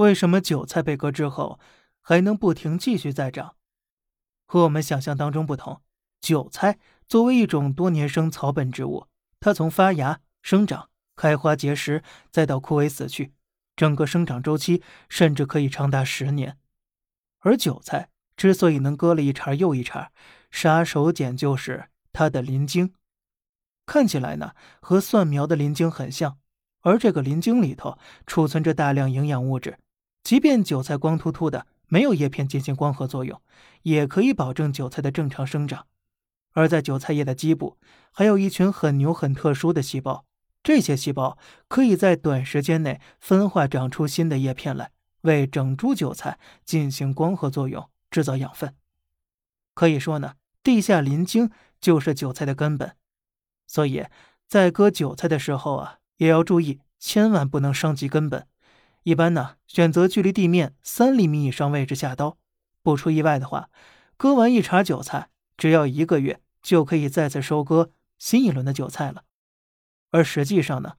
为什么韭菜被割之后还能不停继续再长？和我们想象当中不同，韭菜作为一种多年生草本植物，它从发芽、生长、开花结实，再到枯萎死去，整个生长周期甚至可以长达十年。而韭菜之所以能割了一茬又一茬，杀手锏就是它的鳞茎。看起来呢，和蒜苗的鳞茎很像，而这个鳞茎里头储存着大量营养物质。即便韭菜光秃秃的，没有叶片进行光合作用，也可以保证韭菜的正常生长。而在韭菜叶的基部，还有一群很牛、很特殊的细胞，这些细胞可以在短时间内分化长出新的叶片来，为整株韭菜进行光合作用，制造养分。可以说呢，地下鳞茎就是韭菜的根本。所以在割韭菜的时候啊，也要注意，千万不能伤及根本。一般呢，选择距离地面三厘米以上位置下刀。不出意外的话，割完一茬韭菜，只要一个月就可以再次收割新一轮的韭菜了。而实际上呢，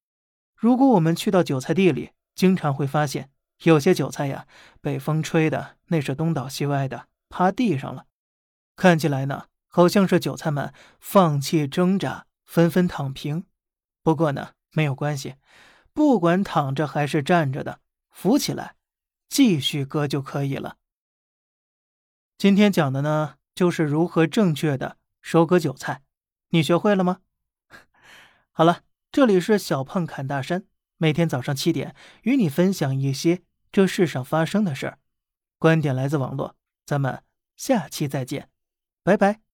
如果我们去到韭菜地里，经常会发现有些韭菜呀，被风吹的那是东倒西歪的，趴地上了。看起来呢，好像是韭菜们放弃挣扎，纷纷躺平。不过呢，没有关系，不管躺着还是站着的。扶起来，继续割就可以了。今天讲的呢，就是如何正确的收割韭菜，你学会了吗？好了，这里是小胖侃大山，每天早上七点与你分享一些这世上发生的事儿，观点来自网络，咱们下期再见，拜拜。